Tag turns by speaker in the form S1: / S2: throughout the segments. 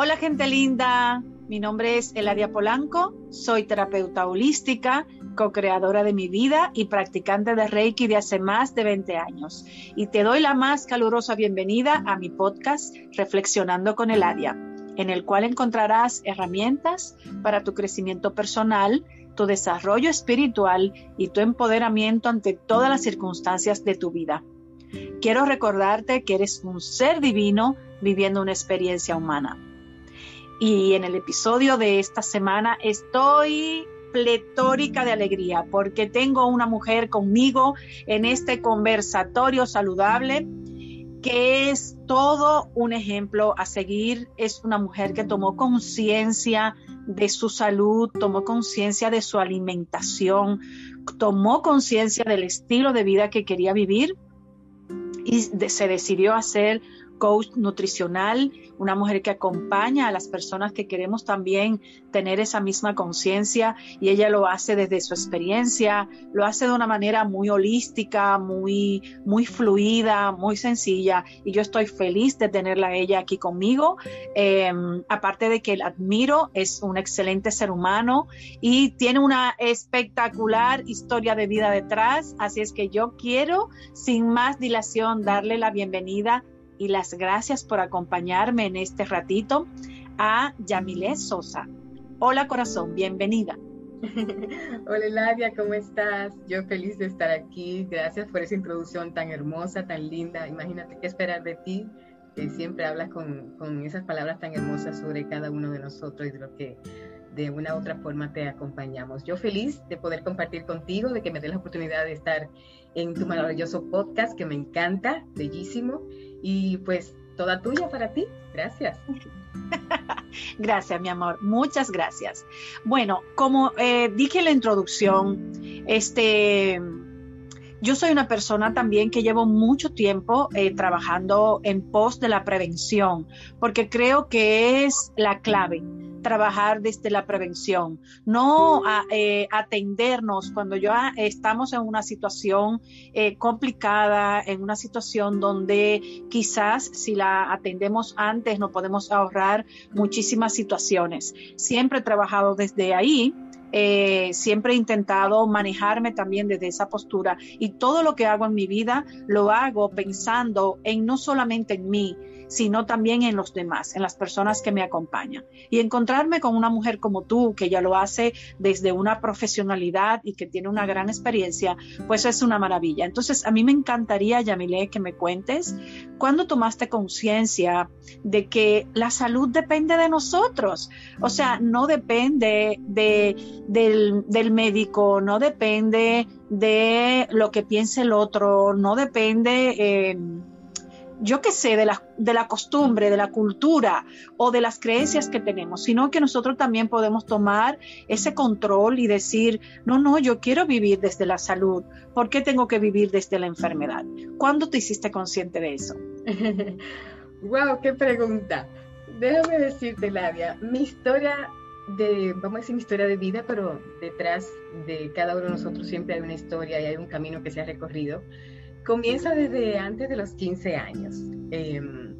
S1: Hola gente linda, mi nombre es Eladia Polanco, soy terapeuta holística, co-creadora de mi vida y practicante de Reiki de hace más de 20 años. Y te doy la más calurosa bienvenida a mi podcast Reflexionando con Eladia, en el cual encontrarás herramientas para tu crecimiento personal, tu desarrollo espiritual y tu empoderamiento ante todas las circunstancias de tu vida. Quiero recordarte que eres un ser divino viviendo una experiencia humana y en el episodio de esta semana estoy pletórica de alegría porque tengo una mujer conmigo en este conversatorio saludable que es todo un ejemplo a seguir. Es una mujer que tomó conciencia de su salud, tomó conciencia de su alimentación, tomó conciencia del estilo de vida que quería vivir y se decidió hacer coach nutricional, una mujer que acompaña a las personas que queremos también tener esa misma conciencia y ella lo hace desde su experiencia, lo hace de una manera muy holística, muy, muy fluida, muy sencilla y yo estoy feliz de tenerla ella aquí conmigo. Em, aparte de que la admiro, es un excelente ser humano y tiene una espectacular historia de vida detrás, así es que yo quiero sin más dilación darle la bienvenida y las gracias por acompañarme en este ratito a Yamile Sosa. Hola corazón, bienvenida.
S2: Hola Ladia, ¿cómo estás? Yo feliz de estar aquí. Gracias por esa introducción tan hermosa, tan linda. Imagínate qué esperar de ti, que siempre hablas con, con esas palabras tan hermosas sobre cada uno de nosotros y de lo que de una u otra forma te acompañamos. Yo feliz de poder compartir contigo, de que me des la oportunidad de estar en tu maravilloso podcast que me encanta, bellísimo y pues toda tuya para ti. Gracias.
S1: gracias, mi amor. Muchas gracias. Bueno, como eh, dije en la introducción, este, yo soy una persona también que llevo mucho tiempo eh, trabajando en pos de la prevención, porque creo que es la clave trabajar desde la prevención, no eh, atendernos cuando ya estamos en una situación eh, complicada, en una situación donde quizás si la atendemos antes no podemos ahorrar muchísimas situaciones. Siempre he trabajado desde ahí. Eh, siempre he intentado manejarme también desde esa postura y todo lo que hago en mi vida lo hago pensando en no solamente en mí, sino también en los demás, en las personas que me acompañan. Y encontrarme con una mujer como tú, que ya lo hace desde una profesionalidad y que tiene una gran experiencia, pues es una maravilla. Entonces, a mí me encantaría, Yamile, que me cuentes cuándo tomaste conciencia de que la salud depende de nosotros. O sea, no depende de, del, médico, no depende de lo que piense el otro, no depende... Eh, yo qué sé, de la, de la costumbre, de la cultura o de las creencias que tenemos, sino que nosotros también podemos tomar ese control y decir, no, no, yo quiero vivir desde la salud, ¿por qué tengo que vivir desde la enfermedad? ¿Cuándo te hiciste consciente de eso?
S2: wow, qué pregunta. Déjame decirte, Ladia, mi historia de, vamos a decir mi historia de vida, pero detrás de cada uno de nosotros siempre hay una historia y hay un camino que se ha recorrido comienza desde antes de los 15 años. Em,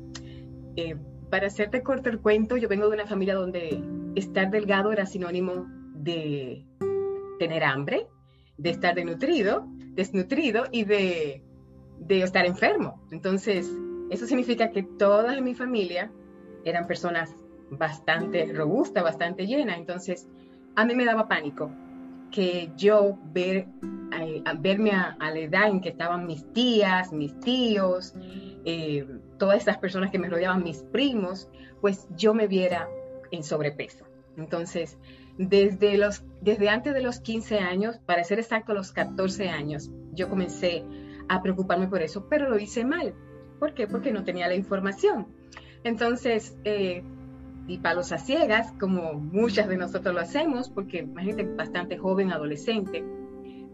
S2: eh, para hacerte corto el cuento, yo vengo de una familia donde estar delgado era sinónimo de tener hambre, de estar desnutrido, desnutrido y de, de estar enfermo. Entonces, eso significa que todas en mi familia eran personas bastante robustas, bastante llenas. Entonces, a mí me daba pánico que yo ver, eh, verme a, la edad en que estaban mis tías, mis tíos, eh, todas estas personas que me rodeaban, mis primos, pues yo me viera en sobrepeso. Entonces, desde, los, desde antes de los 15 años, para ser exacto, los 14 años, yo comencé a preocuparme por eso, pero lo hice mal. ¿Por qué? Porque no tenía la información. Entonces, eh, y palos a ciegas, como muchas de nosotros lo hacemos, porque imagínate, bastante joven, adolescente,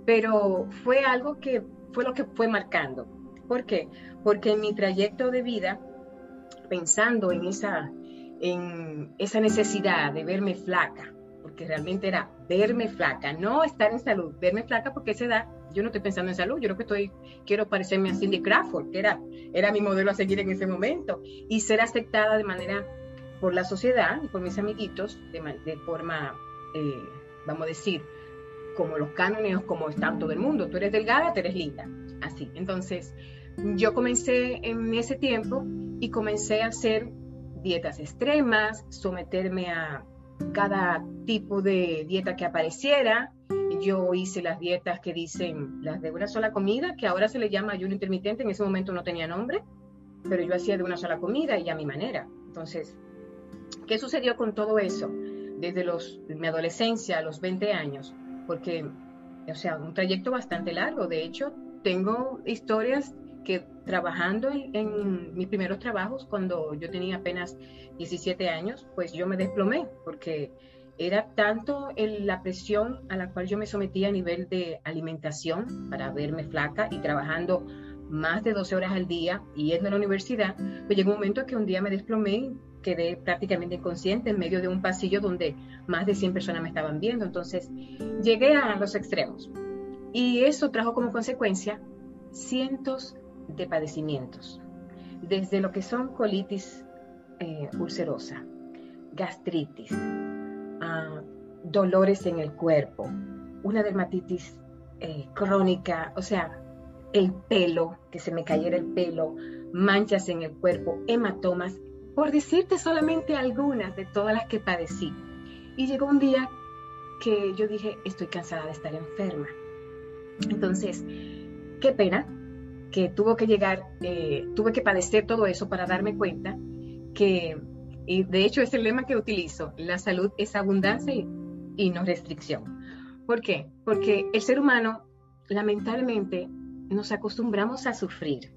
S2: pero fue algo que fue lo que fue marcando. ¿Por qué? Porque en mi trayecto de vida, pensando en esa, en esa necesidad de verme flaca, porque realmente era verme flaca, no estar en salud, verme flaca porque esa edad yo no estoy pensando en salud, yo creo que estoy, quiero parecerme a Cindy Crawford, que era, era mi modelo a seguir en ese momento, y ser aceptada de manera por la sociedad y por mis amiguitos de, forma, eh, vamos a decir, como los cánones, como está todo el mundo. Tú eres delgada, tú eres linda. Así. Entonces, yo comencé en ese tiempo y comencé a hacer dietas extremas, someterme a cada tipo de dieta que apareciera. Yo hice las dietas que dicen las de una sola comida, que ahora se le llama ayuno intermitente, en ese momento no tenía nombre, pero yo hacía de una sola comida y a mi manera. Entonces, ¿qué sucedió con todo eso? Desde los, mi adolescencia a los 20 años, porque, o sea, un trayecto bastante largo. De hecho, tengo historias que trabajando en, mis primeros trabajos, cuando yo tenía apenas 17 años, pues yo me desplomé porque era tanto la presión a la cual yo me sometía a nivel de alimentación para verme flaca y trabajando más de 12 horas al día y yendo a la universidad, pues llegó un momento que un día me desplomé quedé prácticamente inconsciente en medio de un pasillo donde más de 100 personas me estaban viendo. Entonces llegué a los extremos y eso trajo como consecuencia cientos de padecimientos, desde lo que son colitis eh, ulcerosa, gastritis, ah, dolores en el cuerpo, una dermatitis eh, crónica, o sea, el pelo, que se me cayera el pelo, manchas en el cuerpo, hematomas, por decirte solamente algunas de todas las que padecí. Y llegó un día que yo dije, estoy cansada de estar enferma. Entonces, qué pena que tuvo que llegar, eh, tuve que padecer todo eso para darme cuenta que, y de hecho es el lema que utilizo, la salud es abundancia y, no restricción. ¿Por qué? Porque el ser humano, lamentablemente, nos acostumbramos a sufrir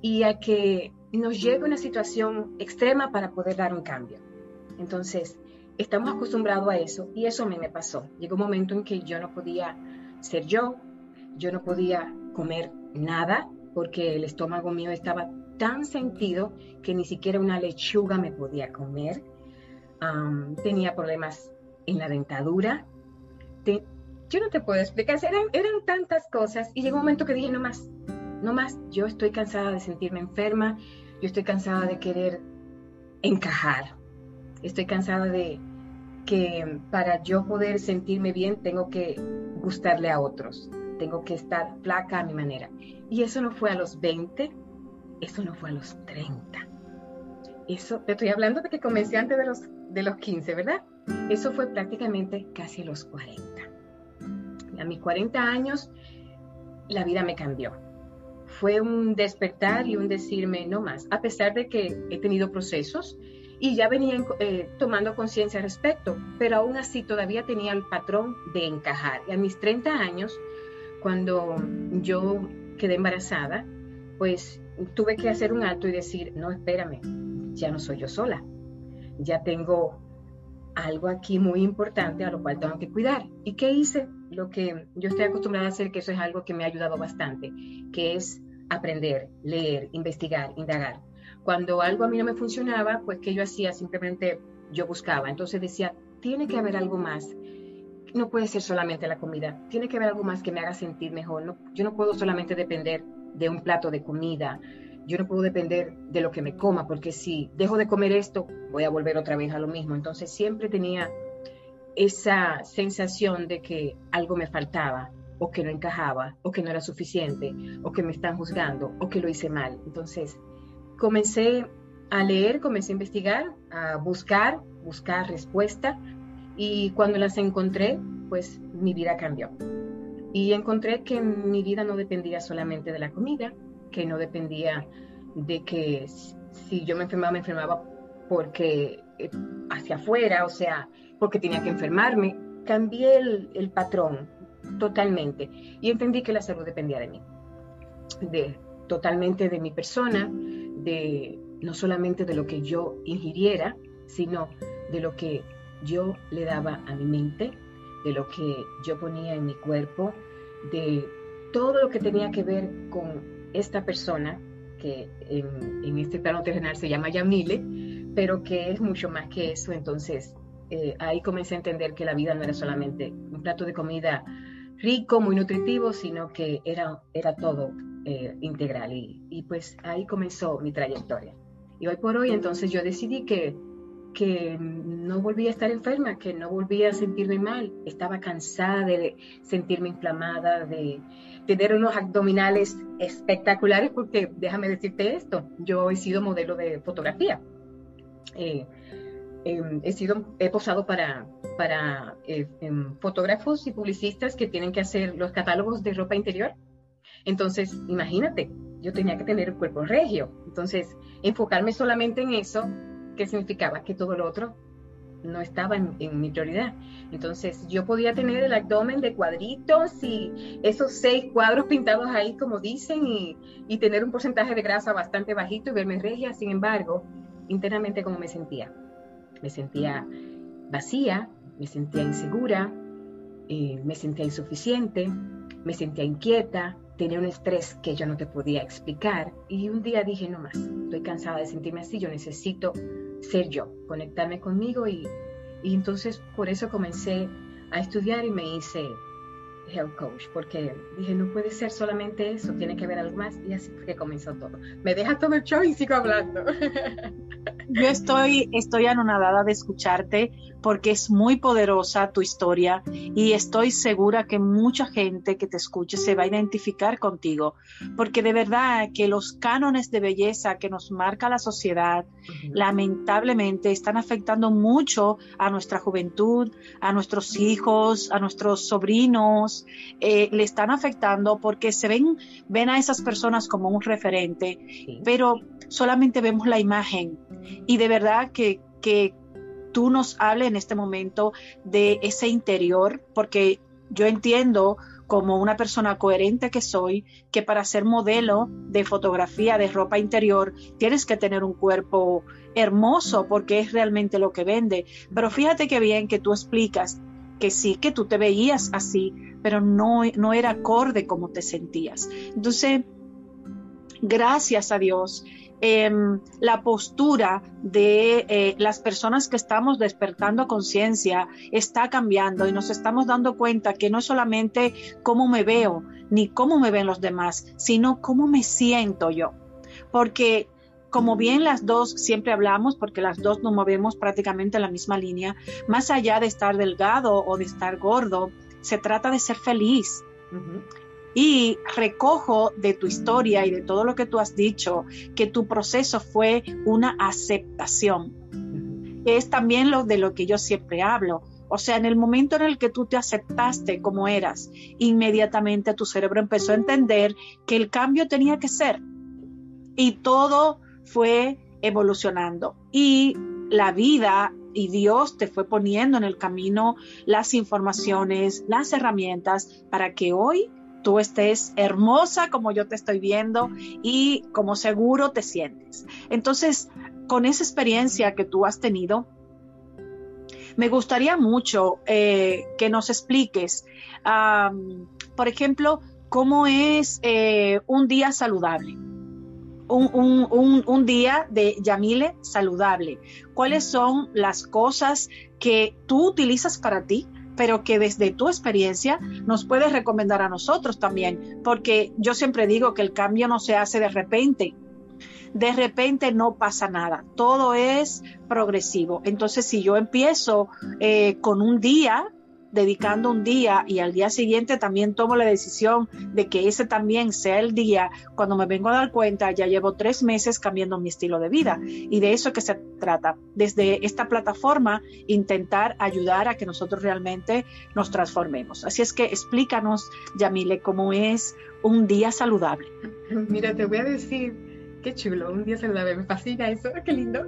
S2: y a que nos llegue una situación extrema para poder dar un cambio. Entonces, estamos acostumbrados a eso y eso a mí me pasó. Llegó un momento en que yo no podía ser yo, yo no podía comer nada, porque el estómago mío estaba tan sentido que ni siquiera una lechuga me podía comer. tenía problemas en la dentadura. yo no te puedo explicar, eran, eran tantas cosas y llegó un momento que dije, no más, no más, yo estoy cansada de sentirme enferma, yo estoy cansada de querer encajar, estoy cansada de que para yo poder sentirme bien tengo que gustarle a otros tengo que estar flaca a mi manera. Y eso no fue a los 20, eso no fue a los 30. Eso, te estoy hablando de que comencé antes de los, de los 15, ¿verdad? Eso fue prácticamente casi los 40. A mis 40 años, la vida me cambió. Fue un despertar y un decirme no más, a pesar de que he tenido procesos y ya venía eh, tomando conciencia al respecto, pero aún así todavía tenía el patrón de encajar. Y a mis 30 años, cuando yo quedé embarazada, pues tuve que hacer un alto y decir, no, espérame, ya no soy yo sola, ya tengo algo aquí muy importante a lo cual tengo que cuidar. ¿Y qué hice? Lo que yo estoy acostumbrada a hacer, que eso es algo que me ha ayudado bastante, que es aprender, leer, investigar, indagar. Cuando algo a mí no me funcionaba, pues ¿qué yo hacía? Simplemente yo buscaba. Entonces decía, tiene que haber algo más no puede ser solamente la comida, tiene que haber algo más que me haga sentir mejor. No, yo no puedo solamente depender de un plato de comida, yo no puedo depender de lo que me coma, porque si dejo de comer esto, voy a volver otra vez a lo mismo. Entonces siempre tenía esa sensación de que algo me faltaba, o que no encajaba, o que no era suficiente, o que me están juzgando, o que lo hice mal. Entonces comencé a leer, comencé a investigar, a buscar, buscar respuesta y cuando las encontré, pues mi vida cambió. Y encontré que mi vida no dependía solamente de la comida, que no dependía de que si yo me enfermaba, me enfermaba porque eh, hacia afuera, o sea, porque tenía que enfermarme. Cambié el, el patrón totalmente y entendí que la salud dependía de mí, de totalmente de mi persona, de no solamente de lo que yo ingiriera, sino de lo que yo le daba a mi mente, de lo que yo ponía en mi cuerpo, de todo lo que tenía que ver con esta persona, que en, este plano terrenal se llama Yamile, pero que es mucho más que eso. Entonces, eh, ahí comencé a entender que la vida no era solamente un plato de comida rico, muy nutritivo, sino que era, era todo eh, integral. Y, y pues ahí comenzó mi trayectoria. Y hoy por hoy, entonces yo decidí que que no volvía a estar enferma, que no volvía a sentirme mal. Estaba cansada de sentirme inflamada, de tener unos abdominales espectaculares, porque déjame decirte esto, yo he sido modelo de fotografía. Eh, em, he sido, he posado para, para eh, em, fotógrafos y publicistas que tienen que hacer los catálogos de ropa interior. Entonces, imagínate, yo tenía que tener el cuerpo regio. Entonces, enfocarme solamente en eso ¿qué significaba? Que todo lo otro no estaba en, mi prioridad. Entonces yo podía tener el abdomen de cuadritos y esos seis cuadros pintados ahí como dicen y, y tener un porcentaje de grasa bastante bajito y verme regia. Sin embargo, internamente cómo me sentía. Me sentía vacía, me sentía insegura, eh, me sentía insuficiente, me sentía inquieta, tenía un estrés que yo no te podía explicar. Y un día dije, no más, estoy cansada de sentirme así, yo necesito ser yo, conectarme conmigo y, y entonces por eso comencé a estudiar y me hice health coach, porque dije, no puede ser solamente eso, tiene que haber algo más, y así fue que comenzó todo. Me deja todo el show y sigo hablando.
S1: Yo estoy, estoy anonadada de escucharte porque es muy poderosa tu historia y estoy segura que mucha gente que te escuche se va a identificar contigo, porque de verdad que los cánones de belleza que nos marca la sociedad lamentablemente están afectando mucho a nuestra juventud, a nuestros hijos, a nuestros sobrinos, eh, le están afectando porque se ven, ven a esas personas como un referente, pero solamente vemos la imagen y de verdad que, que tú nos hables en este momento de ese interior, porque yo entiendo como una persona coherente que soy, que para ser modelo de fotografía de ropa interior tienes que tener un cuerpo hermoso porque es realmente lo que vende. Pero fíjate qué bien que tú explicas que sí, que tú te veías así, pero no, no era acorde como te sentías. Entonces, gracias a Dios Em, la postura de eh, las personas que estamos despertando conciencia está cambiando y nos estamos dando cuenta que no es solamente cómo me veo ni cómo me ven los demás, sino cómo me siento yo. Porque como bien las dos siempre hablamos, porque las dos nos movemos prácticamente en la misma línea, más allá de estar delgado o de estar gordo, se trata de ser feliz. Y recojo de tu historia y de todo lo que tú has dicho que tu proceso fue una aceptación. Es también lo de lo que yo siempre hablo. O sea, en el momento en el que tú te aceptaste como eras, inmediatamente tu cerebro empezó a entender que el cambio tenía que ser. Y todo fue evolucionando. Y la vida y Dios te fue poniendo en el camino las informaciones, las herramientas para que hoy tú estés hermosa como yo te estoy viendo y como seguro te sientes. Entonces, con esa experiencia que tú has tenido, me gustaría mucho eh, que nos expliques, por ejemplo, cómo es eh, un día saludable. Un, día de Yamile saludable. ¿Cuáles son las cosas que tú utilizas para ti? pero que desde tu experiencia nos puedes recomendar a nosotros también, porque yo siempre digo que el cambio no se hace de repente. De repente no pasa nada, todo es progresivo. Entonces, si yo empiezo eh, con un día dedicando un día y al día siguiente también tomo la decisión de que ese también sea el día, cuando me vengo a dar cuenta, ya llevo tres meses cambiando mi estilo de vida. Y de eso que se trata. Desde esta plataforma, intentar ayudar a que nosotros realmente nos transformemos. Así es que explícanos, Yamile, cómo es un día saludable.
S2: Mira, te voy a decir qué chulo, un día saludable, me fascina eso, qué lindo,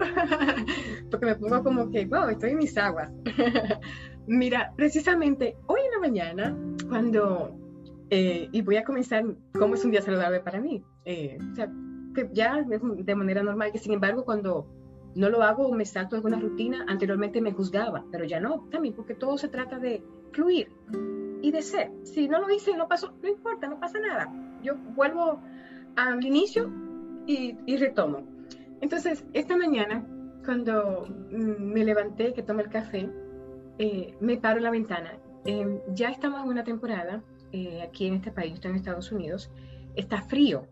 S2: porque me pongo como que, wow, estoy en mis aguas. Mira, precisamente hoy en la mañana, cuando, eh, y voy a comenzar cómo es un día saludable para mí, eh, o sea, que ya de manera normal, que sin embargo cuando no lo hago me salto alguna rutina, anteriormente me juzgaba, pero ya no, también porque todo se trata de fluir y de ser. Si no lo hice no pasó, no importa, no pasa nada. Yo vuelvo al inicio y, y retomo. Entonces, esta mañana, cuando mm, me levanté, que tomé el café, eh, me paro la ventana. Eh, ya estamos en una temporada, eh, aquí en este país, en Estados Unidos, está frío.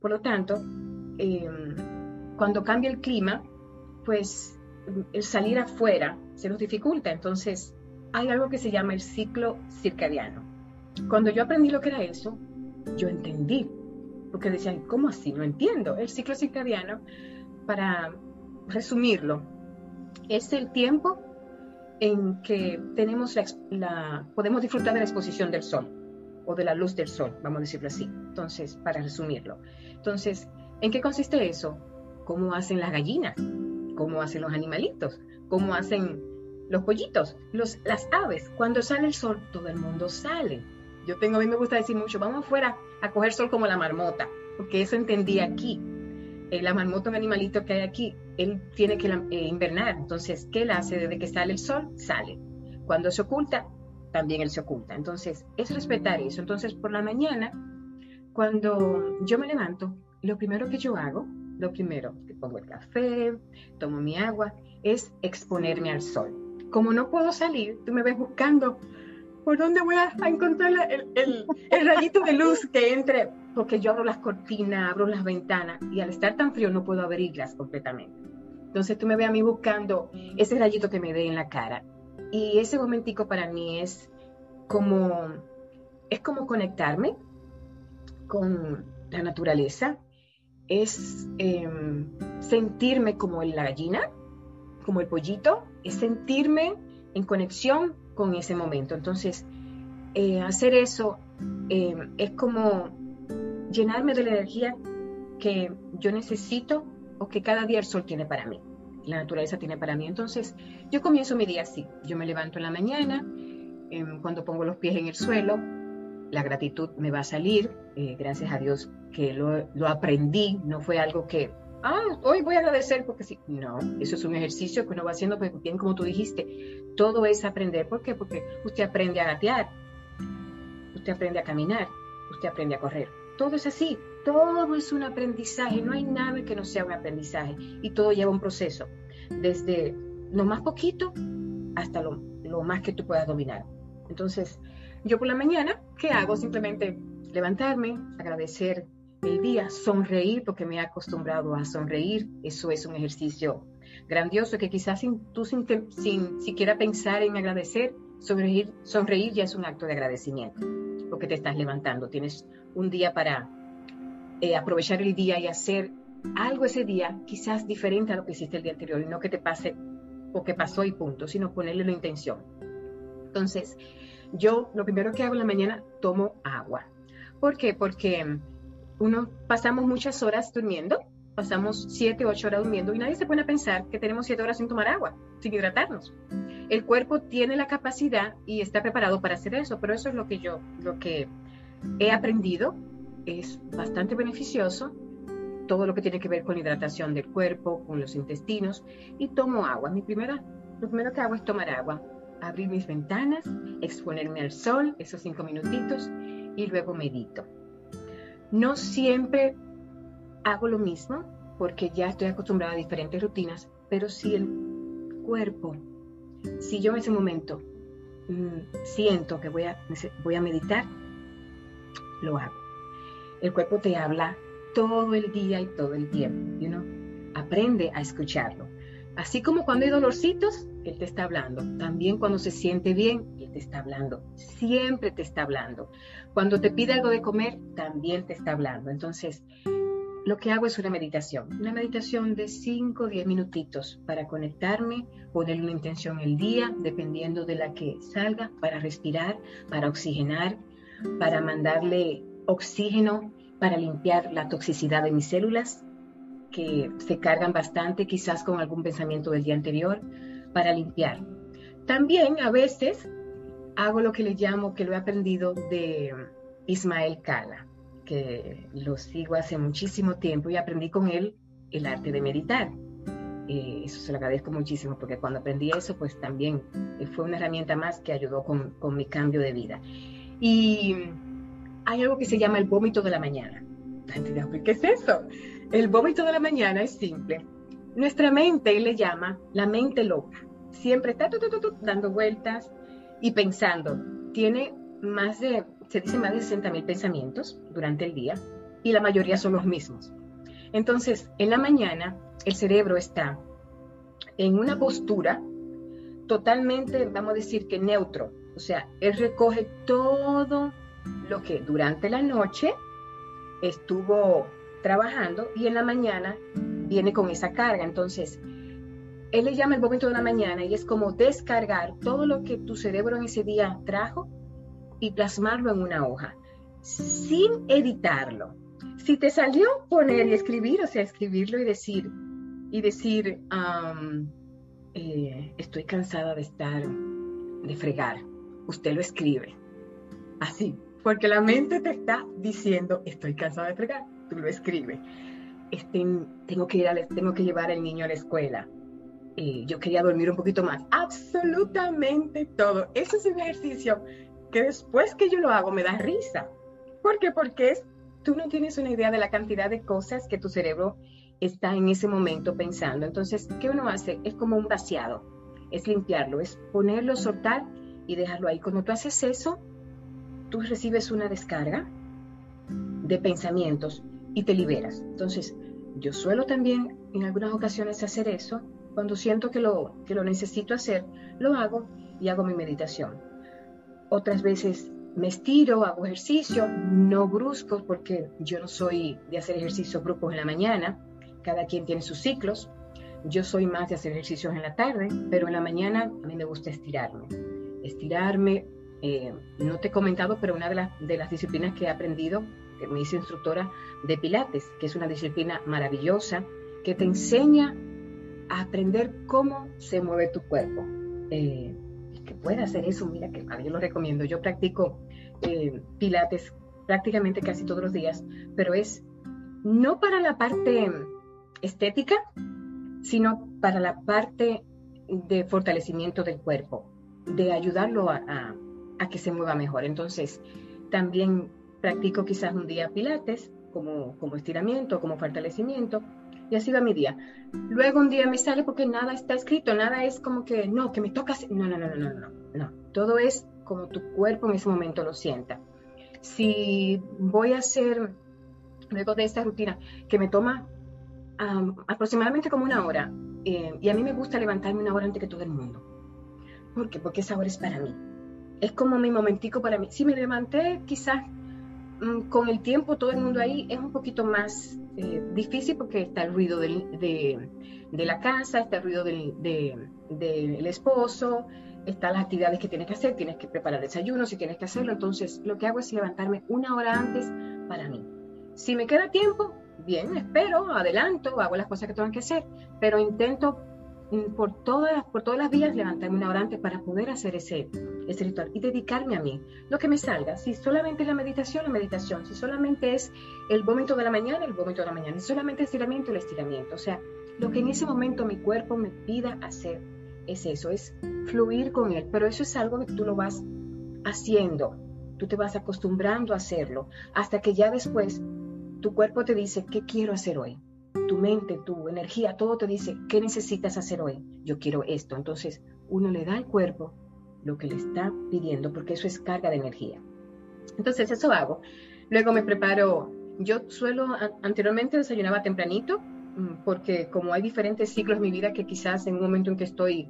S2: Por lo tanto, cuando cambia el clima, pues el salir afuera se nos dificulta. Entonces, hay algo que se llama el ciclo circadiano. Cuando yo aprendí lo que era eso, yo entendí. Porque decían, ¿cómo así? No entiendo. El ciclo circadiano, para resumirlo, es el tiempo en que tenemos la, podemos disfrutar de la exposición del sol o de la luz del sol, vamos a decirlo así. Entonces, para resumirlo. Entonces, ¿en qué consiste eso? ¿Cómo hacen las gallinas? ¿Cómo hacen los animalitos? ¿Cómo hacen los pollitos? Los, las aves. Cuando sale el sol, todo el mundo sale. Yo tengo, a mí me gusta decir mucho, vamos afuera a coger sol como la marmota, porque eso entendí aquí. Eh, la marmota, un animalito que hay aquí, él tiene que eh, invernar. Entonces, ¿qué él hace? Desde que sale el sol, sale. Cuando se oculta, también él se oculta. Entonces, es respetar eso. Entonces, por la mañana, cuando yo me levanto, lo primero que yo hago, lo primero, que pongo el café, tomo mi agua, es exponerme al sol. Como no puedo salir, tú me ves buscando por dónde voy a, encontrar el, rayito de luz que entre, porque yo abro las cortinas, abro las ventanas y al estar tan frío no puedo abrirlas completamente. Entonces tú me ves a mí buscando ese rayito que me dé en la cara. Y ese momentico para mí es como, es como conectarme con la naturaleza, es em, sentirme como la gallina, como el pollito, es sentirme en conexión con ese momento. Entonces, eh, hacer eso em, es como llenarme de la energía que yo necesito o que cada día el sol tiene para mí, la naturaleza tiene para mí. Entonces, yo comienzo mi día así. Yo me levanto en la mañana, em, cuando pongo los pies en el suelo, la gratitud me va a salir, eh, gracias a Dios que lo, lo, aprendí, no fue algo que, ah, hoy voy a agradecer porque sí, no, eso es un ejercicio que uno va haciendo, pues bien como tú dijiste, todo es aprender, ¿por qué? Porque usted aprende a gatear, usted aprende a caminar, usted aprende a correr, todo es así, todo es un aprendizaje, no hay nada que no sea un aprendizaje y todo lleva un proceso, desde lo más poquito hasta lo, más que tú puedas dominar. Entonces, yo por la mañana, ¿qué hago? Simplemente levantarme, agradecer el día, sonreír, porque me he acostumbrado a sonreír. Eso es un ejercicio grandioso que quizás sin, tú sin, sin siquiera pensar en agradecer, sonreír, sonreír ya es un acto de agradecimiento, porque te estás levantando. Tienes un día para eh, aprovechar el día y hacer algo ese día, quizás diferente a lo que hiciste el día anterior, y no que te pase o que pasó y punto, sino ponerle la intención. Entonces, yo lo primero que hago en la mañana, tomo agua. ¿Por qué? Porque mm, uno pasamos muchas horas durmiendo, pasamos siete, ocho horas durmiendo y nadie se pone a pensar que tenemos siete horas sin tomar agua, sin hidratarnos. El cuerpo tiene la capacidad y está preparado para hacer eso, pero eso es lo que yo, lo que he aprendido, es bastante beneficioso, todo lo que tiene que ver con hidratación del cuerpo, con los intestinos, y tomo agua. Mi primera, lo primero que hago es tomar agua abrir mis ventanas, exponerme al sol, esos cinco minutitos, y luego medito. No siempre hago lo mismo porque ya estoy acostumbrada a diferentes rutinas, pero si el cuerpo, si yo en ese momento mm, siento que voy a, voy a meditar, lo hago. El cuerpo te habla todo el día y todo el tiempo, you aprende a escucharlo. Así como cuando hay dolorcitos, Él te está hablando. También cuando se siente bien, Él te está hablando. Siempre te está hablando. Cuando te pide algo de comer, también te está hablando. Entonces, lo que hago es una meditación. Una meditación de 5 o 10 minutitos para conectarme, poner una intención el día, dependiendo de la que salga, para respirar, para oxigenar, para mandarle oxígeno, para limpiar la toxicidad de mis células que se cargan bastante quizás con algún pensamiento del día anterior para limpiar. También a veces hago lo que le llamo, que lo he aprendido de Ismael Cala, lo sigo hace muchísimo tiempo y aprendí con él el arte de meditar. Eh, eso se lo agradezco muchísimo porque cuando aprendí eso, pues también fue una herramienta más que ayudó con, con mi cambio de vida. Y hay algo que se llama el vómito de la mañana. ¿Qué es eso? El vómito de la mañana es simple. Nuestra mente le llama la mente loca. Siempre está dando vueltas y pensando. Tiene más de, se dice más de 60 mil pensamientos durante el día y la mayoría son los mismos. Entonces, en la mañana el cerebro está en una postura totalmente, vamos a decir que neutro. O sea, él recoge todo lo que durante la noche estuvo trabajando y en la mañana viene con esa carga. Entonces, él le llama el momento de la mañana y es como descargar todo lo que tu cerebro en ese día trajo y plasmarlo en una hoja, sin editarlo. Si te salió poner y escribir, o sea, escribirlo y decir, y decir, eh, estoy cansada de estar, de fregar, usted lo escribe. Así, porque la mente te está diciendo, estoy cansada de fregar, tú lo escribes. Este, tengo, que ir a, tengo que llevar al niño a la escuela. Eh, yo quería dormir un poquito más. Absolutamente todo. Eso es un ejercicio que después que yo lo hago me da risa. ¿Por qué? Porque es, tú no tienes una idea de la cantidad de cosas que tu cerebro está en ese momento pensando. Entonces, ¿qué uno hace? Es como un vaciado, es limpiarlo, es ponerlo, soltar y dejarlo ahí. Cuando tú haces eso, tú recibes una descarga de pensamientos y te liberas. Entonces, yo suelo también en algunas ocasiones hacer eso. Cuando siento que lo, que lo necesito hacer, lo hago y hago mi meditación. Otras veces me estiro, hago ejercicio, no brusco porque yo no soy de hacer ejercicio bruscos en la mañana, cada quien tiene sus ciclos. Yo soy más de hacer ejercicios en la tarde, pero en la mañana a mí me gusta estirarme. Estirarme, eh, no te he comentado, pero una de, de las disciplinas que he aprendido, que me hice instructora de Pilates, que es una disciplina maravillosa, que te enseña a aprender cómo se mueve tu cuerpo. Eh, que pueda hacer eso, mira que yo lo recomiendo. Yo practico eh, Pilates prácticamente casi todos los días, pero es no para la parte estética, sino para la parte de fortalecimiento del cuerpo, de ayudarlo a, a que se mueva mejor. Entonces, también practico quizás un día pilates como, como estiramiento, como fortalecimiento, y así va mi día. Luego un día me sale porque nada está escrito, nada es como que, no, que me toca No, no, no, no, no, no, no. Todo es como tu cuerpo en ese momento lo sienta. Si voy a hacer, luego de esta rutina, que me toma aproximadamente como una hora, eh, y a mí me gusta levantarme una hora antes que todo el mundo. ¿Por qué? Porque esa hora es para mí es como mi momentico para mí. Si me levanté, quizás con el tiempo todo el mundo ahí es un poquito más eh, difícil porque está el ruido de, la casa, está el ruido del, del esposo, están las actividades que tienes que hacer, tienes que preparar desayuno si tienes que hacerlo. Entonces, lo que hago es levantarme una hora antes para mí. Si me queda tiempo, bien, espero, adelanto, hago las cosas que tengo que hacer, pero intento Mm, por todas, por todas las vías levantarme una hora antes para poder hacer ese, ese ritual y dedicarme a mí. Lo que me salga, si solamente la meditación, la meditación, si solamente es el momento de la mañana, el momento de la mañana, si solamente estiramiento, el estiramiento. O sea, lo que en ese momento mi cuerpo me pida hacer es eso, es fluir con él. Pero eso es algo que tú lo vas haciendo, tú te vas acostumbrando a hacerlo, hasta que ya después tu cuerpo te dice, ¿qué quiero hacer hoy? Tu mente, tu energía, todo te dice, ¿qué necesitas hacer hoy? Yo quiero esto. Entonces, uno le da al cuerpo lo que le está pidiendo, porque eso es carga de energía. Entonces, eso hago. Luego me preparo, yo suelo, anteriormente desayunaba tempranito, mm, porque como hay diferentes ciclos en mi vida que quizás en un momento en que estoy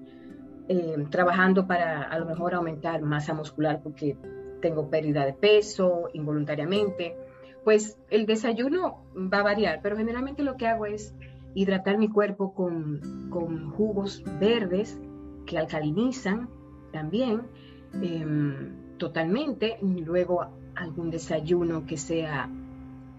S2: eh, trabajando para a lo mejor aumentar masa muscular porque tengo pérdida de peso involuntariamente, pues el desayuno va a variar, pero generalmente lo que hago es hidratar mi cuerpo con, jugos verdes que alcalinizan también em, totalmente. Luego algún desayuno que sea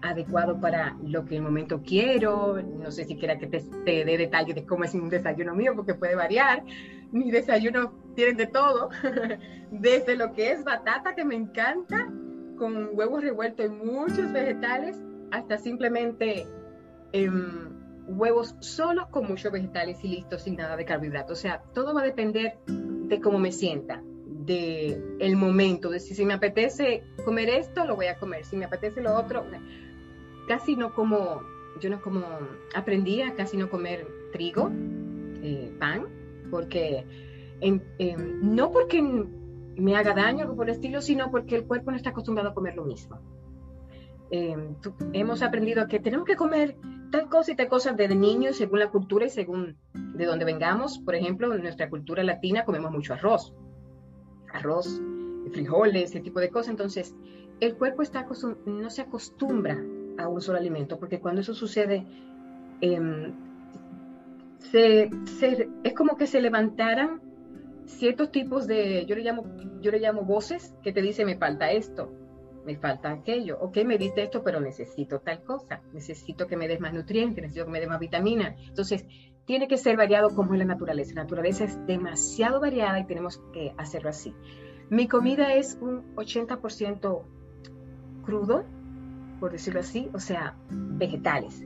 S2: adecuado para lo que en el momento quiero. No sé si quiera que te, te dé detalles de cómo es un desayuno mío, porque puede variar. Mi desayuno tiene de todo, desde lo que es batata, que me encanta, con huevos revueltos y muchos vegetales, hasta simplemente em, huevos solos con muchos vegetales y listo, sin nada de carbohidratos. O sea, todo va a depender de cómo me sienta, de el momento, de si, me apetece comer esto, lo voy a comer, si me apetece lo otro, casi no como, yo no como, aprendí a casi no comer trigo, eh, pan, porque no porque me haga daño, algo por el estilo, sino porque el cuerpo no está acostumbrado a comer lo mismo. Em, hemos aprendido que tenemos que comer tal cosa y tal cosa desde niños, según la cultura y según de dónde vengamos. Por ejemplo, en nuestra cultura latina comemos mucho arroz, arroz, frijoles, ese tipo de cosas. Entonces, el cuerpo está no se acostumbra a un solo alimento, porque cuando eso sucede, em, es como que se levantaran ciertos tipos de, yo le llamo, yo le llamo voces que te dicen me falta esto, me falta aquello, ok, me diste esto, pero necesito tal cosa, necesito que me des más nutrientes, necesito que me des más vitamina. Entonces, tiene que ser variado como es la naturaleza. La naturaleza es demasiado variada y tenemos que hacerlo así. Mi comida es un 80% crudo, por decirlo así, o sea, vegetales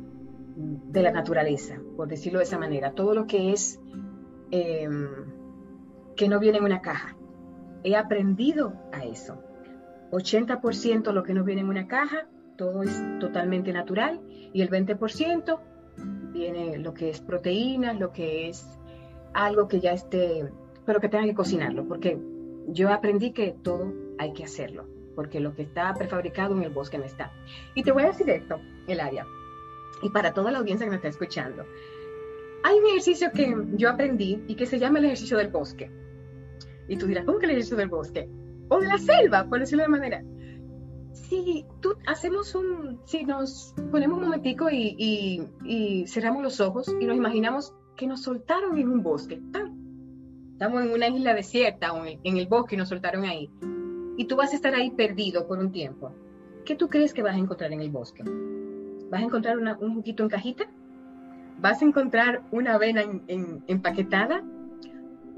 S2: de la naturaleza, por decirlo de esa manera. Todo lo que es em, que no viene en una caja. He aprendido a eso. 80% lo que no viene en una caja, todo es totalmente natural y el 20% viene lo que es proteínas, lo que es algo que ya esté, pero que tenga que cocinarlo, porque yo aprendí que todo hay que hacerlo, porque lo que está prefabricado en el bosque no está. Y te voy a decir esto, el área, y para toda la audiencia que me está escuchando. Hay un ejercicio que yo aprendí y que se llama el ejercicio del bosque. Y tú dirás, ¿cómo que ejercicio del bosque? O de la selva, por decirlo de manera. Si tú hacemos un, si nos ponemos un momentico y, cerramos los ojos y nos imaginamos que nos soltaron en un bosque. Estamos en una isla desierta o en, el bosque y nos soltaron ahí. Y tú vas a estar ahí perdido por un tiempo. ¿Qué tú crees que vas a encontrar en el bosque? ¿Vas a encontrar un juguito en cajita? ¿Vas a encontrar una avena empaquetada?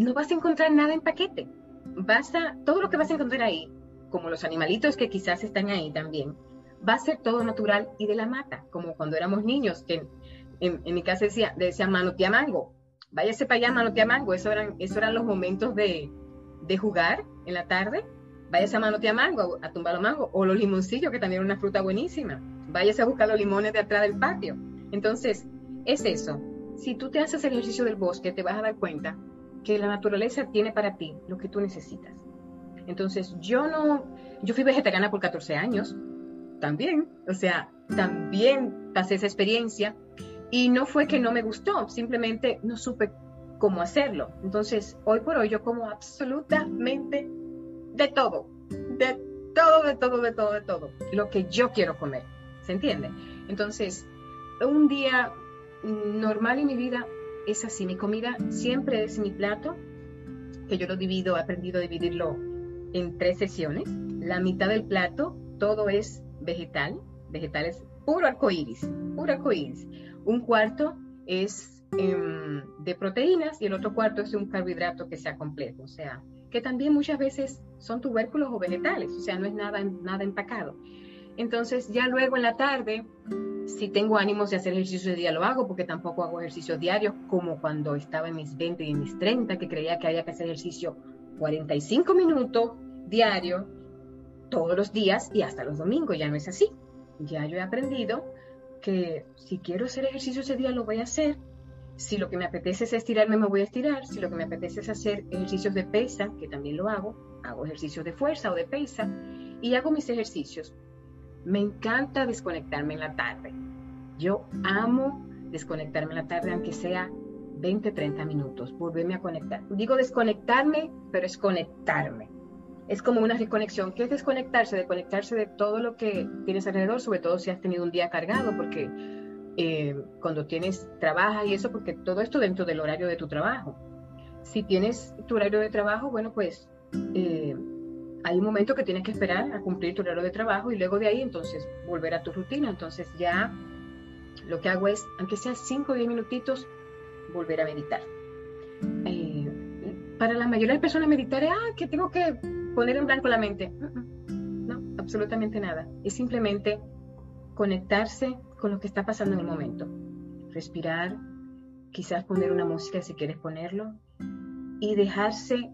S2: No vas a encontrar nada en paquete. Vas a, todo lo que vas a encontrar ahí, como los animalitos que quizás están ahí también, va a ser todo natural y de la mata, como cuando éramos niños, que en, mi casa decía, decía manotea mango, váyase para allá manotea mango, eso eran, eso eran los momentos de, de jugar en la tarde, váyase a manotea mango, a tumbar los mangos, o los limoncillos, que también era una fruta buenísima, váyase a buscar los limones de atrás del patio. Entonces, es eso. Si tú te haces el ejercicio del bosque, te vas a dar cuenta que la naturaleza tiene para ti lo que tú necesitas. Entonces, yo no, yo fui vegetariana por 14 años, también, o sea, también pasé esa experiencia y no fue que no me gustó, simplemente no supe cómo hacerlo. Entonces, hoy por hoy yo como absolutamente de todo, de todo, de todo, de todo, de todo, lo que yo quiero comer, ¿se entiende? Entonces, un día normal en mi vida es así. Mi comida siempre es mi plato, que yo lo divido, he aprendido a dividirlo en tres sesiones. La mitad del plato, todo es vegetal, vegetales puro arcoíris, puro arcoíris. Un cuarto es em, de proteínas y el otro cuarto es un carbohidrato que sea completo, o sea, que también muchas veces son tubérculos o vegetales, o sea, no es nada, nada empacado. Entonces ya luego en la tarde si tengo ánimos de hacer ejercicio de día lo hago, porque tampoco hago ejercicio diario como cuando estaba en mis 20 y en mis 30, que creía que había que hacer ejercicio 45 minutos diario, todos los días y hasta los domingos. Ya no es así. Ya yo he aprendido que si quiero hacer ejercicio ese día lo voy a hacer. Si lo que me apetece es estirarme, me voy a estirar. Si lo que me apetece es hacer ejercicios de pesa, que también lo hago, hago ejercicios de fuerza o de pesa y hago mis ejercicios. Me encanta desconectarme en la tarde. Yo amo desconectarme en la tarde, aunque sea 20, 30 minutos, volverme a conectar. Digo desconectarme, pero es conectarme. Es como una reconexión. ¿Qué es desconectarse? Desconectarse de todo lo que tienes alrededor, sobre todo si has tenido un día cargado, porque eh, cuando tienes, trabajas y eso, porque todo esto dentro del horario de tu trabajo. Si tienes tu horario de trabajo, bueno, pues eh, hay un momento que tienes que esperar a cumplir tu horario de trabajo y luego de ahí entonces volver a tu rutina. Entonces ya lo que hago es, aunque sea 5 o 10 minutitos, volver a meditar. Eh, para la mayoría de las personas meditar es, ah, que tengo que poner en blanco la mente. No, absolutamente nada. Es simplemente conectarse con lo que está pasando en el momento. Respirar, quizás poner una música si quieres ponerlo y dejarse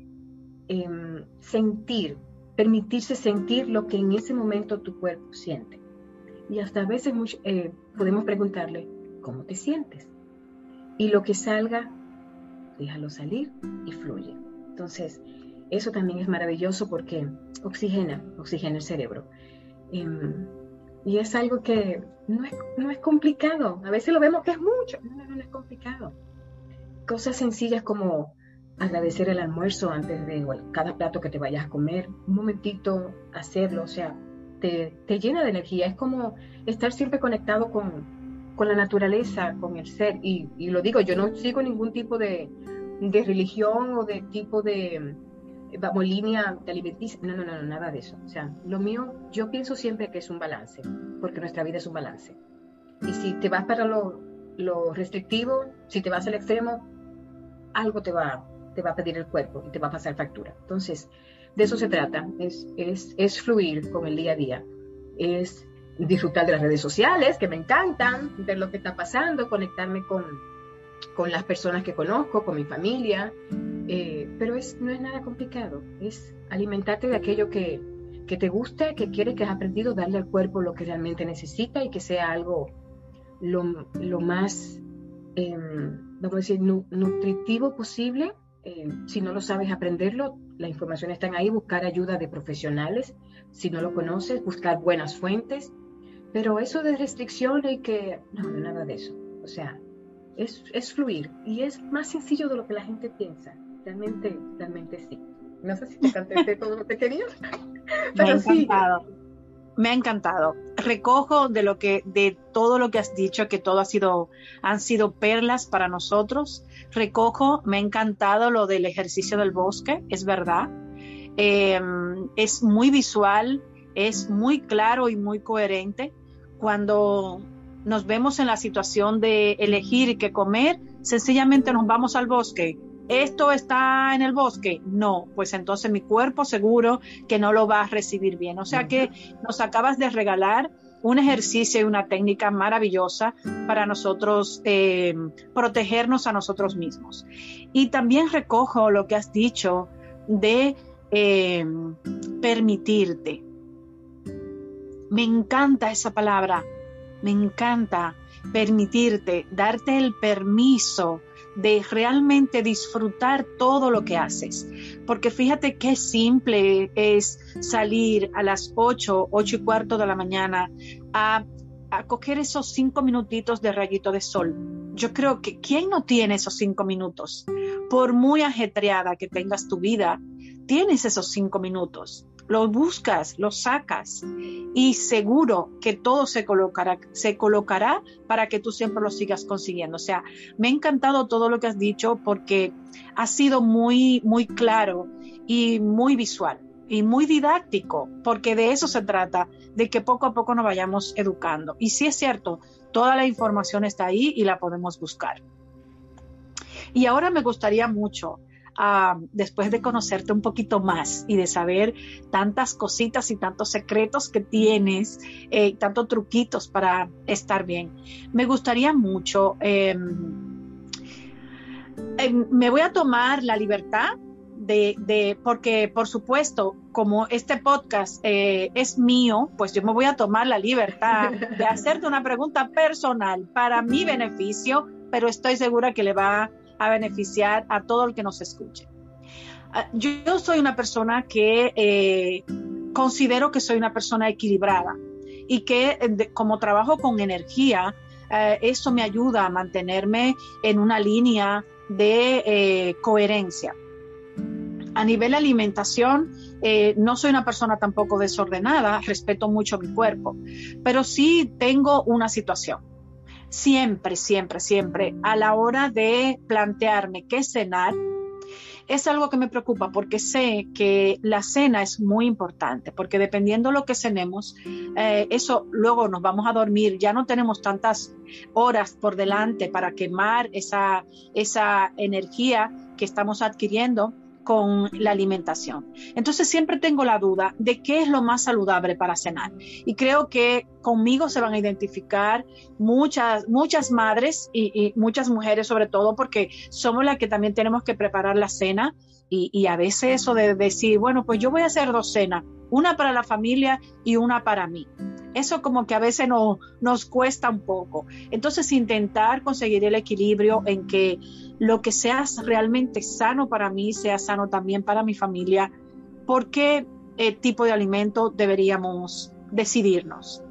S2: em, sentir permitirse sentir lo que en ese momento tu cuerpo siente. Y hasta a veces eh, podemos preguntarle, ¿cómo te sientes? Y lo que salga, déjalo salir y fluye. Entonces, eso también es maravilloso porque oxigena, oxigena el cerebro. Em, Y es algo que no es, no es complicado. A veces lo vemos que es mucho. No, no, no es complicado. Cosas sencillas como agradecer el almuerzo antes de cada plato que te vayas a comer. Un momentito hacerlo. O sea, te, te llena de energía. Es como estar siempre conectado con, con la naturaleza, con el ser. Y, y, lo digo, yo no sigo ningún tipo de, de religión o de tipo de, vamos, línea de alimenticia. No, no, no, nada de eso. O sea, lo mío, yo pienso siempre que es un balance, porque nuestra vida es un balance. Y si te vas para lo, lo restrictivo, si te vas al extremo, algo te va, te va a pedir el cuerpo y te va a pasar factura. Entonces, de eso se trata, es, es, es fluir con el día a día, es disfrutar de las redes sociales, que me encantan, ver lo que está pasando, conectarme con, con las personas que conozco, con mi familia, eh, pero es, no es nada complicado, es alimentarte de aquello que, que te gusta, que quieres, que has aprendido, darle al cuerpo lo que realmente necesita y que sea algo lo, lo más, eh, vamos a decir, nu, nutritivo posible. Eh, si no lo sabes aprenderlo, las informaciones están ahí, buscar ayuda de profesionales. Si no lo conoces, buscar buenas fuentes. Pero eso de restricciones y que, no, no, nada de eso. O sea, es, es fluir y es más sencillo de lo que la gente piensa realmente, realmente sí. No sé si te contesté todo lo que querías,
S1: pero Me ha encantado. Me ha encantado. Recojo de lo que, de todo lo que has dicho, que todo ha sido, han sido perlas para nosotros. Recojo, me ha encantado lo del ejercicio del bosque, es verdad. Eh, es muy visual, es muy claro y muy coherente. Cuando nos vemos en la situación de elegir qué comer, sencillamente nos vamos al bosque esto está en el bosque, no, pues entonces mi cuerpo seguro que no lo va a recibir bien. O sea que nos acabas de regalar un ejercicio y una técnica maravillosa para nosotros eh, protegernos a nosotros mismos. Y también recojo lo que has dicho de eh, permitirte. Me encanta esa palabra, me encanta permitirte, darte el permiso de realmente disfrutar todo lo que haces. Porque fíjate qué simple es salir a las 8, 8 y cuarto de la mañana a, a coger esos cinco minutitos de rayito de sol. Yo creo que ¿quién no tiene esos cinco minutos? Por muy ajetreada que tengas tu vida, tienes esos cinco minutos lo buscas, lo sacas y seguro que todo se colocará, se colocará para que tú siempre lo sigas consiguiendo. O sea, me ha encantado todo lo que has dicho porque ha sido muy, muy claro y muy visual y muy didáctico, porque de eso se trata, de que poco a poco nos vayamos educando. Y sí es cierto, toda la información está ahí y la podemos buscar. Y ahora me gustaría mucho después de conocerte un poquito más y de saber tantas cositas y tantos secretos que tienes, eh, tantos truquitos para estar bien. Me gustaría mucho, em, em, me voy a tomar la libertad de, de, porque por supuesto, como este podcast eh, es mío, pues yo me voy a tomar la libertad de hacerte una pregunta personal para mi beneficio, pero estoy segura que le va a beneficiar a todo el que nos escuche. Ah, yo soy una persona que eh, considero que soy una persona equilibrada y que de, como trabajo con energía, eh, eso me ayuda a mantenerme en una línea de eh, coherencia. A nivel alimentación, eh, no soy una persona tampoco desordenada, respeto mucho mi cuerpo, pero sí tengo una situación siempre, siempre, siempre, a la hora de plantearme qué cenar, es algo que me preocupa porque sé que la cena es muy importante, porque dependiendo lo que cenemos, eh, eso luego nos vamos a dormir, ya no tenemos tantas horas por delante para quemar esa, esa energía que estamos adquiriendo con la alimentación. Entonces siempre tengo la duda de qué es lo más saludable para cenar. Y creo que conmigo se van a identificar muchas, muchas madres y, muchas mujeres sobre todo porque somos las que también tenemos que preparar la cena y, y, a veces eso de decir, bueno, pues yo voy a hacer dos cenas, una para la familia y una para mí. Eso como que a veces no, nos cuesta un poco. Entonces intentar conseguir el equilibrio en que lo que sea realmente sano para mí sea sano también para mi familia. ¿Por qué eh, tipo de alimento deberíamos decidirnos?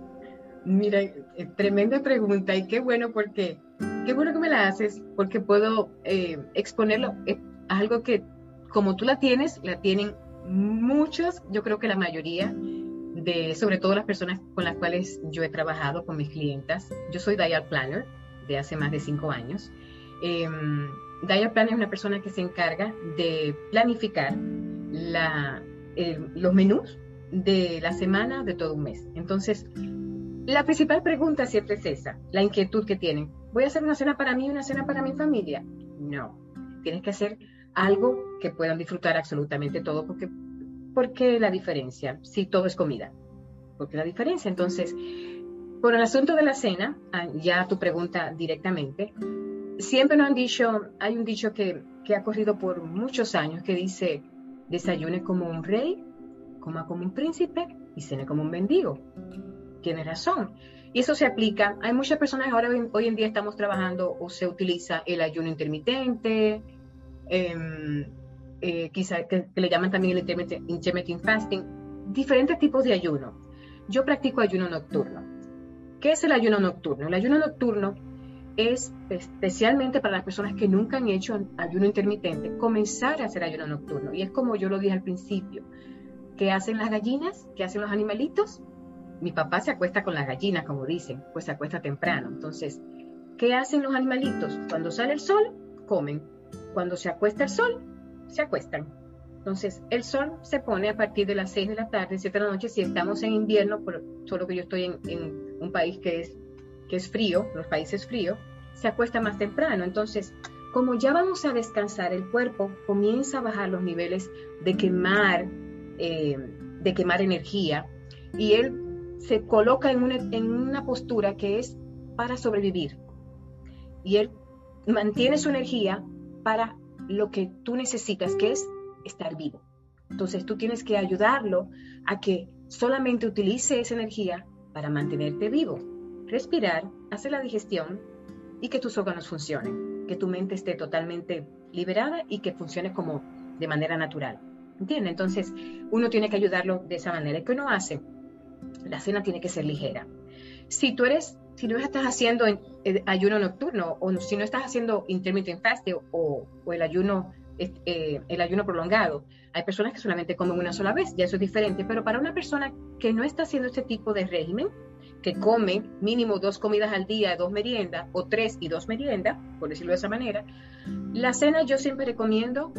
S2: Mira, eh, tremenda pregunta y qué bueno porque, qué bueno que me la haces porque puedo eh, exponerlo a algo que como tú la tienes, la tienen muchos, yo creo que la mayoría sobre todo las personas con las cuales yo he trabajado con mis clientas. Yo soy Dial Planner de hace más de cinco años. Eh, Dial Planner es una persona que se encarga de planificar la, los menús de la semana de todo un mes. Entonces, la principal pregunta siempre es esa, la inquietud que tienen. ¿Voy a hacer una cena para mí y una cena para mi familia? No, tienes que hacer algo que puedan disfrutar absolutamente todo, porque, porque la diferencia, si todo es comida, porque la diferencia. Entonces, por el asunto de la cena, ah, ya tu pregunta directamente, siempre nos han dicho, hay un dicho que, que ha corrido por muchos años que dice, desayune como un rey, coma como un príncipe y cene como un mendigo tiene razón. Y eso se aplica. Hay muchas personas ahora hoy en día estamos trabajando o se utiliza el ayuno intermitente, eh, eh, quizá que, le llaman también el intermittent fasting, diferentes tipos de ayuno. Yo practico ayuno nocturno. ¿Qué es el ayuno nocturno? El ayuno nocturno es especialmente para las personas que nunca han hecho ayuno intermitente, comenzar a hacer ayuno nocturno. Y es como yo lo dije al principio, ¿qué hacen las gallinas? ¿Qué hacen los animalitos? mi papá se acuesta con las gallinas, como dicen, pues se acuesta temprano. Entonces, ¿qué hacen los animalitos? Cuando sale el sol, comen. Cuando se acuesta el sol, se acuestan. Entonces, el sol se pone a partir de las 6 de la tarde, 7 de la noche, si estamos en invierno, por, solo que yo estoy en, un país que es, que es frío, los países fríos, se acuesta más temprano. Entonces, como ya vamos a descansar, el cuerpo comienza a bajar los niveles de quemar, eh, de quemar energía y él se coloca en una, en una postura que es para sobrevivir. Y él mantiene su energía para lo que tú necesitas, que es estar vivo. Entonces tú tienes que ayudarlo a que solamente utilice esa energía para mantenerte vivo, respirar, hacer la digestión y que tus órganos funcionen, que tu mente esté totalmente liberada y que funcione como de manera natural. ¿Entiendes? Entonces uno tiene que ayudarlo de esa manera. ¿Qué uno hace? la cena tiene que ser ligera. Si tú eres, si no estás haciendo eh, ayuno nocturno o si no estás haciendo intermittent fasting o, el ayuno eh, el ayuno prolongado. Hay personas que solamente comen una sola vez, ya eso es diferente, pero para una persona que no está haciendo este tipo de régimen, que come mínimo dos comidas al día, dos meriendas, o tres y dos meriendas, por decirlo de esa manera, la cena yo siempre recomiendo,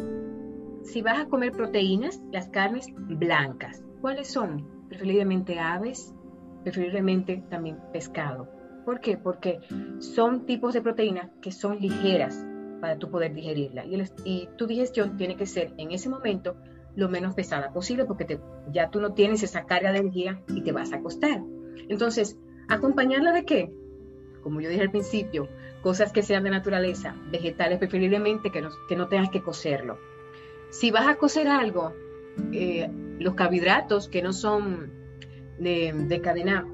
S2: si vas a comer proteínas, las carnes blancas. ¿Cuáles son? preferiblemente aves, preferiblemente también pescado. ¿Por qué? Porque son tipos de proteínas que son ligeras para tú poder digerirla. Y, tu digestión tiene que ser en ese momento lo menos pesada posible porque ya tú no tienes esa carga de energía y te vas a acostar. Entonces, ¿acompañarla de qué? Como yo dije al principio, cosas que sean de naturaleza, vegetales preferiblemente que no, que no tengas que cocerlo. Si vas a cocer algo, eh, los carbohidratos que no son de, cadena,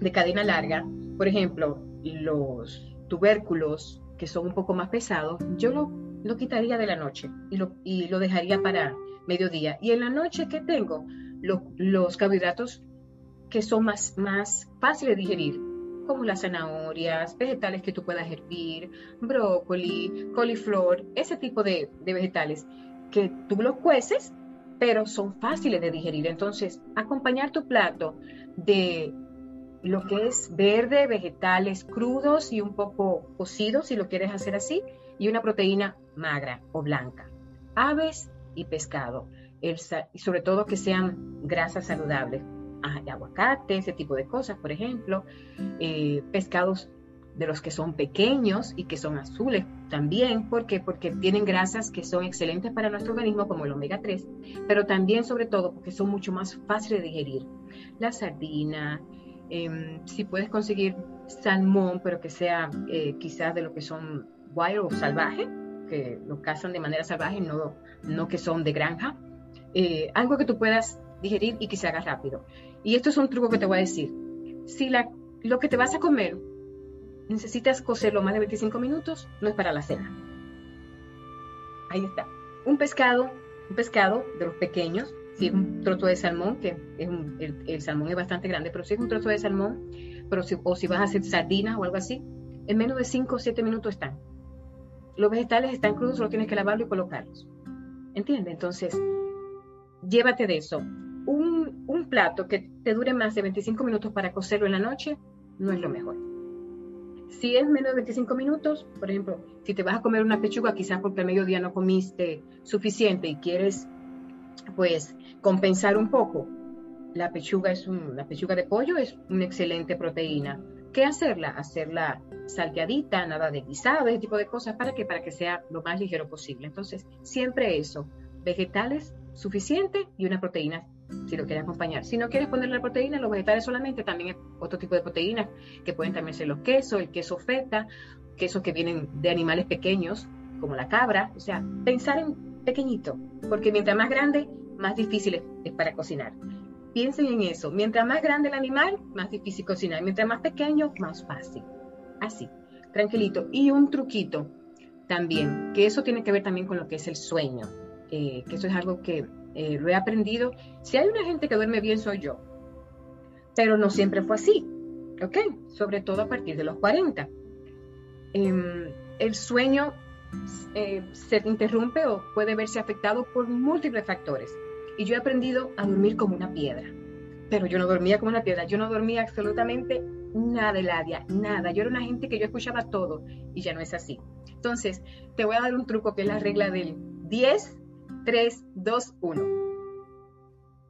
S2: de cadena larga, por ejemplo, los tubérculos que son un poco más pesados, yo lo, lo quitaría de la noche y lo, y lo, dejaría para mediodía. Y en la noche, ¿qué tengo? los carbohidratos que son más, más fáciles de digerir, como las zanahorias, vegetales que tú puedas hervir, brócoli, coliflor, ese tipo de, de vegetales que tú los cueces pero son fáciles de digerir. Entonces, acompañar tu plato de lo que es verde, vegetales crudos y un poco cocidos, si lo quieres hacer así, y una proteína magra o blanca. Aves y pescado, sobre todo que sean grasas saludables. Ah, aguacate, ese tipo de cosas, por ejemplo, eh, pescados de los que son pequeños y que son azules también. ¿Por qué? Porque tienen grasas que son excelentes para nuestro organismo, como el omega 3, pero también, sobre todo, porque son mucho más fáciles de digerir. La sardina, em, si puedes conseguir salmón, pero que sea eh, quizás de lo que son wild o salvaje, que lo cazan de manera salvaje, no, no que son de granja. Eh, algo que tú puedas digerir y que se haga rápido. Y esto es un truco que te voy a decir. Si lo que te vas a comer necesitas cocerlo más de 25 minutos, no es para la cena. Ahí está. Un pescado, un pescado de los pequeños, si es un trozo de salmón, que el, salmón es bastante grande, pero si es un trozo de salmón, pero si, o si vas a hacer sardinas o algo así, en menos de 5 o 7 minutos están. Los vegetales están crudos, solo tienes que lavarlos y colocarlos. ¿Entiendes? Entonces, llévate de eso. Un, un, plato que te dure más de 25 minutos para cocerlo en la noche no es lo mejor. Si es menos de 25 minutos, por ejemplo, si te vas a comer una pechuga, quizás porque al mediodía no comiste suficiente y quieres, pues, compensar un poco, la pechuga es la pechuga de pollo es una excelente proteína. ¿Qué hacerla? Hacerla salteadita, nada de guisado, ese tipo de cosas, ¿para que Para que sea lo más ligero posible. Entonces, siempre eso, vegetales suficiente y una proteína si lo quieres acompañar. Si no quieres ponerle la proteína, los vegetales solamente, también otro tipo de proteínas que pueden también ser los quesos, el queso feta, quesos que vienen de animales pequeños, como la cabra. O sea, pensar en pequeñito, porque mientras más grande, más difícil es para cocinar. Piensen en eso. Mientras más grande el animal, más difícil cocinar. Mientras más pequeño, más fácil. Así, tranquilito. Y un truquito también, que eso tiene que ver también con lo que es el sueño. Eh, que eso es algo que eh, lo he aprendido. Si hay una gente que duerme bien, soy yo. Pero no siempre fue así. ¿Ok? Sobre todo a partir de los 40. Em, el sueño eh, se interrumpe o puede verse afectado por múltiples factores y yo he aprendido a dormir como una piedra. Pero yo no dormía como una piedra, yo no dormía absolutamente nada, Eladia, nada. Yo era una gente que yo escuchaba todo y ya no es así. Entonces, te voy a dar un truco que es la regla del 10, 3, 2, 1.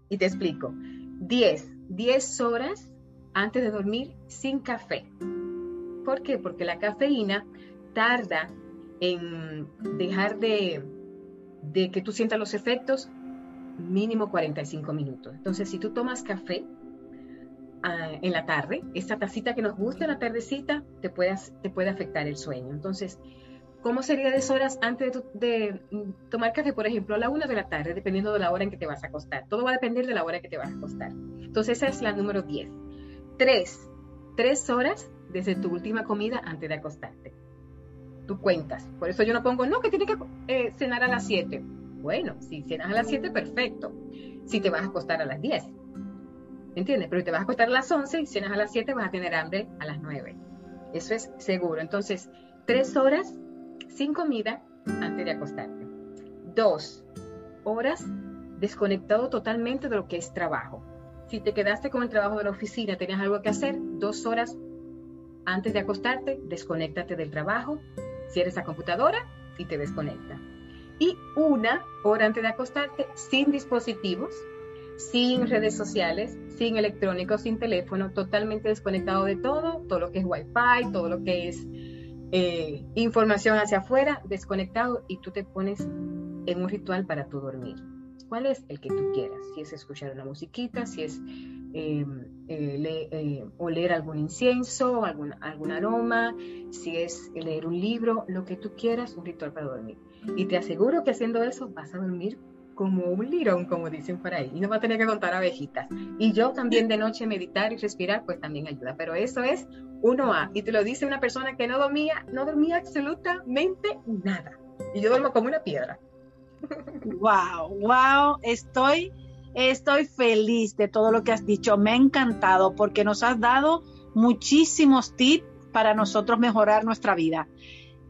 S2: Y te explico. 10, 10 horas antes de dormir sin café. ¿Por qué? Porque la cafeína tarda en dejar de, de que tú sientas los efectos mínimo 45 minutos. Entonces, si tú tomas café ah, en la tarde, esta tacita que nos gusta en la tardecita, te puede, te puede afectar el sueño. Entonces, ¿cómo sería 10 horas antes de, mm, tomar café? Por ejemplo, a la 1 de la tarde, dependiendo de la hora en que te vas a acostar. Todo va a depender de la hora en que te vas a acostar. Entonces, esa es la número 10. 3. 3 horas desde tu última comida antes de acostarte. Tú cuentas. Por eso yo no pongo, no, que tiene que eh, cenar a las 7 bueno, si cenas a las 7, perfecto. Si te vas a acostar a las 10. ¿Entiendes? Pero te vas a acostar a las 11 y cenas a las 7, vas a tener hambre a las 9. Eso es seguro. Entonces, tres horas sin comida antes de acostarte. Dos horas desconectado totalmente de lo que es trabajo. Si te quedaste con el trabajo de la oficina, tenías algo que hacer, dos horas antes de acostarte, desconéctate del trabajo, cierres la computadora y te desconecta y una hora antes de acostarte sin dispositivos, sin redes sociales, sin electrónicos, sin teléfono, totalmente desconectado de todo, todo lo que es wifi, todo lo que es eh, información hacia afuera, desconectado y tú te pones en un ritual para tu dormir. ¿Cuál es el que tú quieras? Si es escuchar una musiquita, si es em, eh, eh, algún incienso, algún, algún aroma, si es leer un libro, lo que tú quieras, un ritual para dormir. Y te aseguro que haciendo eso vas a dormir como un lirón, como dicen por ahí, y no vas a tener que contar abejitas. Y yo también de noche meditar y respirar, pues también ayuda, pero eso es uno a Y te lo dice una persona que no dormía, no dormía absolutamente nada. Y yo duermo como una piedra.
S1: Wow, wow, estoy, estoy feliz de todo lo que has dicho. Me ha encantado porque nos has dado muchísimos tips para nosotros mejorar nuestra vida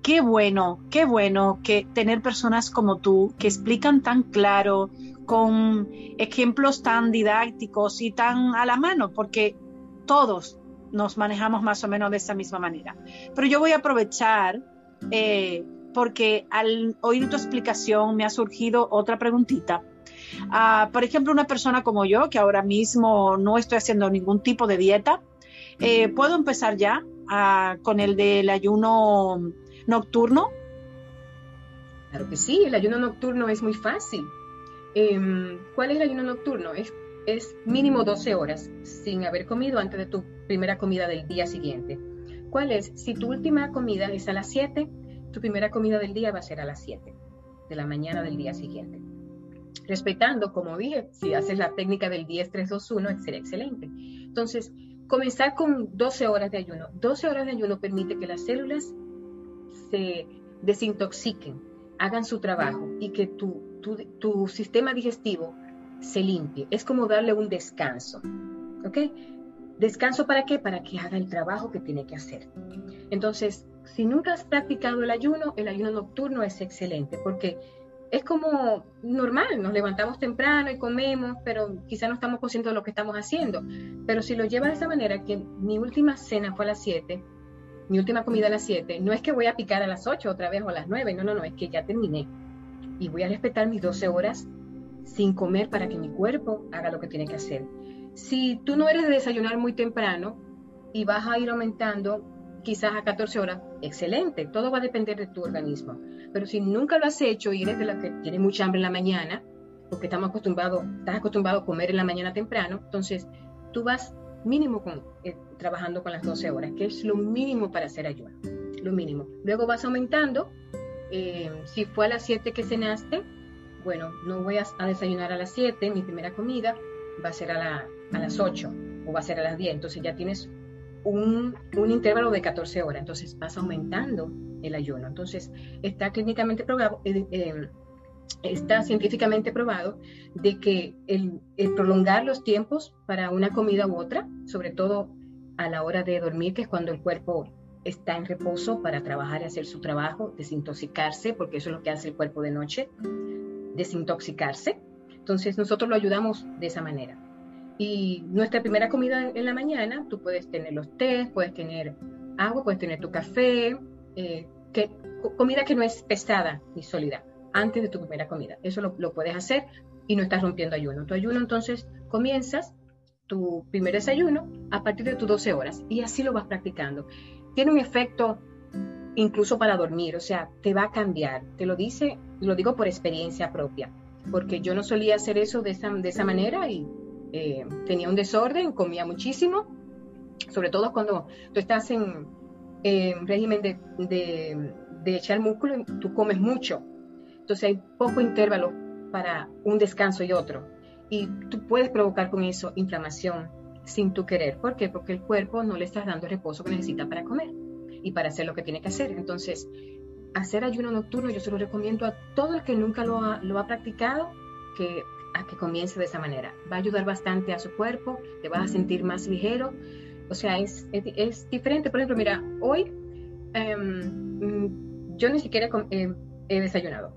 S1: qué bueno, qué bueno que tener personas como tú que explican tan claro, con ejemplos tan didácticos y tan a la mano, porque todos nos manejamos más o menos de esa misma manera. Pero yo voy a aprovechar eh, porque al oír tu explicación me ha surgido otra preguntita. Ah, por ejemplo, una persona como yo, que ahora mismo no estoy haciendo ningún tipo de dieta, eh, ¿puedo empezar ya ah, con el del ayuno nocturno?
S2: Claro que sí, el ayuno nocturno es muy fácil. Em, ¿Cuál es el ayuno nocturno? Es, es mínimo 12 horas sin haber comido antes de tu primera comida del día siguiente. ¿Cuál es? Si tu última comida es a las 7, tu primera comida del día va a ser a las 7 de la mañana del día siguiente. Respetando, como dije, si haces la técnica del 10-3-2-1, será excelente. Entonces, comenzar con 12 horas de ayuno. 12 horas de ayuno permite que las células se desintoxiquen, hagan su trabajo y que tu, tu, sistema digestivo se limpie. Es como darle un descanso. ¿Ok? ¿Descanso para qué? Para que haga el trabajo que tiene que hacer. Entonces, si nunca has practicado el ayuno, el ayuno nocturno es excelente porque es como normal, nos levantamos temprano y comemos, pero quizá no estamos conscientes lo que estamos haciendo. Pero si lo llevas de esa manera, que mi última cena fue a las 7, mi última comida a las 7, no es que voy a picar a las 8 otra vez o a las 9, no, no, no, es que ya terminé. Y voy a respetar mis 12 horas sin comer para que mi cuerpo haga lo que tiene que hacer. Si tú no eres de desayunar muy temprano y vas a ir aumentando quizás a 14 horas, excelente, todo va a depender de tu organismo. Pero si nunca lo has hecho y eres de la que tiene mucha hambre en la mañana, porque estamos acostumbrados, estás acostumbrado a comer en la mañana temprano, entonces tú vas mínimo con, eh, trabajando con las 12 horas, que es lo mínimo para hacer ayuno, lo mínimo. Luego vas aumentando, eh, si fue a las 7 que cenaste, bueno, no voy a, desayunar a las 7, mi primera comida va a ser a, a las 8 o va a ser a las 10, entonces ya tienes un, intervalo de 14 horas, entonces vas aumentando el ayuno. Entonces, está clínicamente probado, eh, eh, está científicamente probado de que el, prolongar los tiempos para una comida u otra, sobre todo a la hora de dormir, que es cuando el cuerpo está en reposo para trabajar y hacer su trabajo, desintoxicarse, porque eso es lo que hace el cuerpo de noche, desintoxicarse. Entonces nosotros lo ayudamos de esa manera. Y nuestra primera comida en la mañana, tú puedes tener los tés, puedes tener agua, puedes tener tu café, eh, que, comida que no es pesada ni sólida, antes de tu primera comida. Eso lo, lo, puedes hacer y no estás rompiendo ayuno. Tu ayuno entonces comienzas tu primer desayuno a partir de tus 12 horas y así lo vas practicando. Tiene un efecto incluso para dormir, o sea, te va a cambiar. Te lo dice, lo digo por experiencia propia, porque yo no solía hacer eso de esa, de esa manera y eh, tenía un desorden, comía muchísimo, sobre todo cuando tú estás en régimen de, de, echar músculo, tú comes mucho. Entonces hay poco intervalo para un descanso y otro. Y tú puedes provocar con eso inflamación sin tu querer. ¿Por qué? Porque el cuerpo no le estás dando el reposo que necesita para comer y para hacer lo que tiene que hacer. Entonces, hacer ayuno nocturno yo se lo recomiendo a todo el que nunca lo ha, lo ha practicado, que a que comience de esa manera. Va a ayudar bastante a su cuerpo, te vas a sentir más ligero. O sea, es, es, diferente. Por ejemplo, mira, hoy em, yo ni siquiera he, he desayunado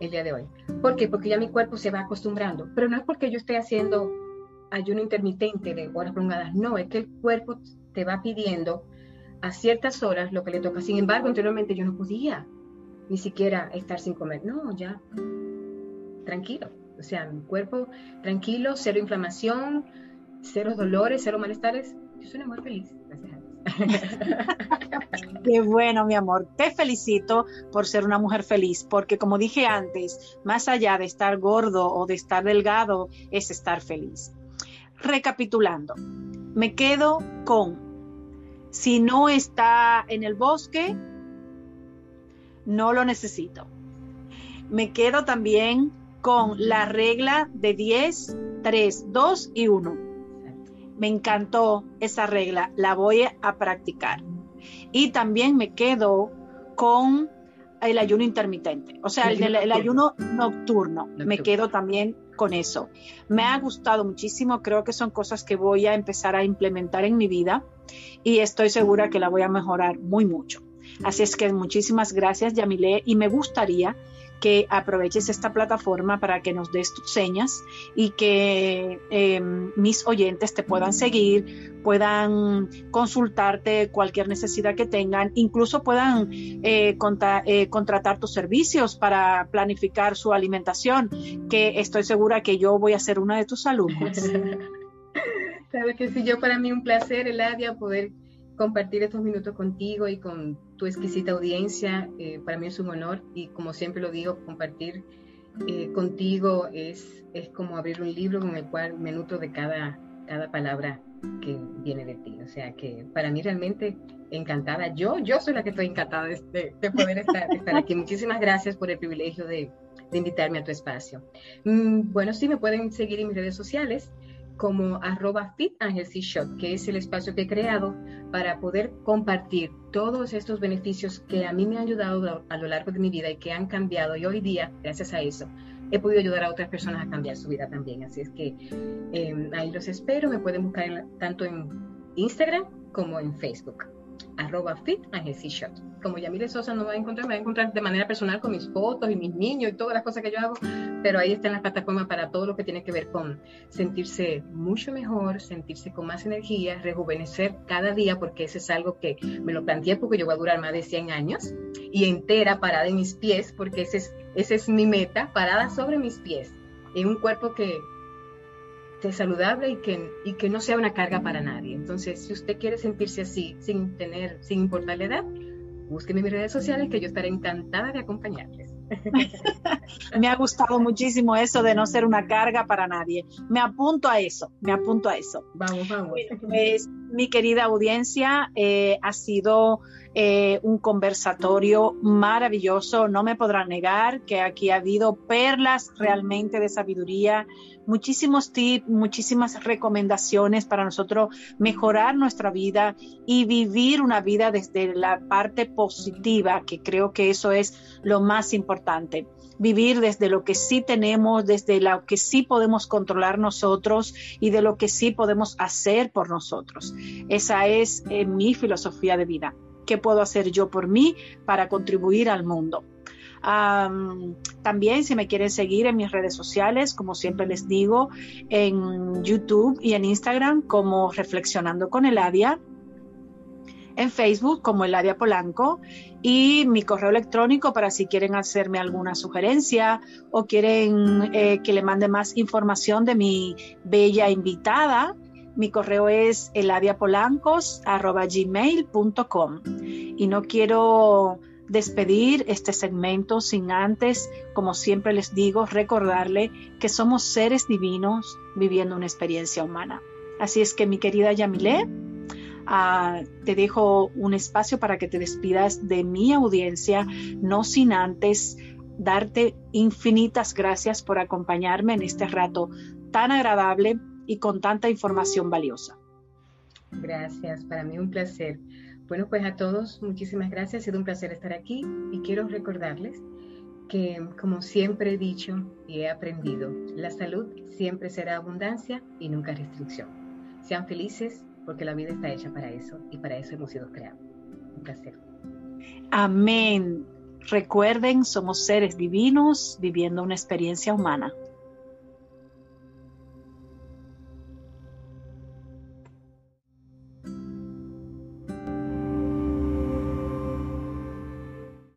S2: el día de hoy. ¿Por qué? Porque ya mi cuerpo se va acostumbrando. Pero no es porque yo esté haciendo ayuno intermitente de horas prolongadas. No, es que el cuerpo te va pidiendo a ciertas horas lo que le toca. Sin embargo, anteriormente yo no podía ni siquiera estar sin comer. No, ya, tranquilo. O sea, mi cuerpo tranquilo, cero inflamación, cero dolores, cero malestares. Yo soy una mujer feliz, gracias a Dios.
S1: Qué bueno, mi amor. Te felicito por ser una mujer feliz, porque como dije antes, más allá de estar gordo o de estar delgado, es estar feliz. Recapitulando, me quedo con, si no está en el bosque, no lo necesito. Me quedo también con la regla de 10, 3, 2 y 1. Me encantó esa regla, la voy a practicar. Y también me quedo con el ayuno intermitente, o sea, el, ayuno nocturno. Me quedo también con eso. Me ha gustado muchísimo, creo que son cosas que voy a empezar a implementar en mi vida y estoy segura que la voy a mejorar muy mucho. Así es que muchísimas gracias, Yamile, y me gustaría que aproveches esta plataforma para que nos des tus señas y que eh, mis oyentes te puedan seguir, puedan consultarte cualquier necesidad que tengan, incluso puedan eh, eh, contratar tus servicios para planificar su alimentación, que estoy segura que yo voy a ser una de tus alumnos.
S2: Sabes que sí, yo para mí un placer, Eladia, poder compartir estos minutos contigo y con tu exquisita audiencia. Eh, para mí es un honor y como siempre lo digo, compartir eh, contigo es, es como abrir un libro con el cual me nutro de cada, cada palabra que viene de ti. O sea que para mí realmente encantada. Yo, yo soy la que estoy encantada de, de poder estar, estar, aquí. Muchísimas gracias por el privilegio de, de invitarme a tu espacio. Mm, bueno, sí, me pueden seguir en mis redes sociales como arroba Shot, que es el espacio que he creado para poder compartir todos estos beneficios que a mí me han ayudado a lo largo de mi vida y que han cambiado. Y hoy día, gracias a eso, he podido ayudar a otras personas a cambiar su vida también. Así es que em, ahí los espero. Me pueden buscar tanto en Instagram como en Facebook arroba fit and shot. Como Yamile Sosa no va a encontrar, me va a encontrar de manera personal con mis fotos y mis niños y todas las cosas que yo hago, pero ahí está en la plataforma para todo lo que tiene que ver con sentirse mucho mejor, sentirse con más energía, rejuvenecer cada día, porque ese es algo que me lo planteé porque yo voy a durar más de 100 años y entera parada en mis pies, porque ese es, esa es mi meta, parada sobre mis pies, en un cuerpo que saludable y que, y que no sea una carga para nadie. Entonces, si usted quiere sentirse así, sin tener, sin importar la edad, búsqueme en mis redes sociales que yo estaré encantada de acompañarles.
S1: me ha gustado muchísimo eso de no ser una carga para nadie. Me apunto a eso, me apunto a eso.
S2: Vamos, vamos.
S1: Pues, mi querida audiencia, eh, ha sido eh, un conversatorio maravilloso. No me podrán negar que aquí ha habido perlas realmente de sabiduría, muchísimos tips, muchísimas recomendaciones para nosotros mejorar nuestra vida y vivir una vida desde la parte positiva, que creo que eso es lo más importante vivir desde lo que sí tenemos, desde lo que sí podemos controlar nosotros y de lo que sí podemos hacer por nosotros. Esa es eh, mi filosofía de vida. ¿Qué puedo hacer yo por mí para contribuir al mundo? También si me quieren seguir en mis redes sociales, como siempre les digo, en YouTube y en Instagram como Reflexionando con Eladia, en Facebook como Eladia Polanco. Y mi correo electrónico para si quieren hacerme alguna sugerencia o quieren eh, que le mande más información de mi bella invitada mi correo es eladiapolancos.gmail.com y no quiero despedir este segmento sin antes, como siempre les digo, recordarle que somos seres divinos viviendo una experiencia humana. Así es que mi querida Yamile, ah, te dejo un espacio para que te despidas de mi audiencia, no sin antes darte infinitas gracias por acompañarme en este rato tan agradable y con tanta información valiosa.
S2: Gracias, para mí un placer. Bueno, pues a todos, muchísimas gracias. Ha sido un placer estar aquí y quiero recordarles que, como siempre he dicho y he aprendido, la salud siempre será abundancia y nunca restricción. Sean felices porque la vida está hecha para eso y para eso hemos sido creados. Un placer.
S1: Amén. Recuerden, somos seres divinos viviendo una experiencia humana.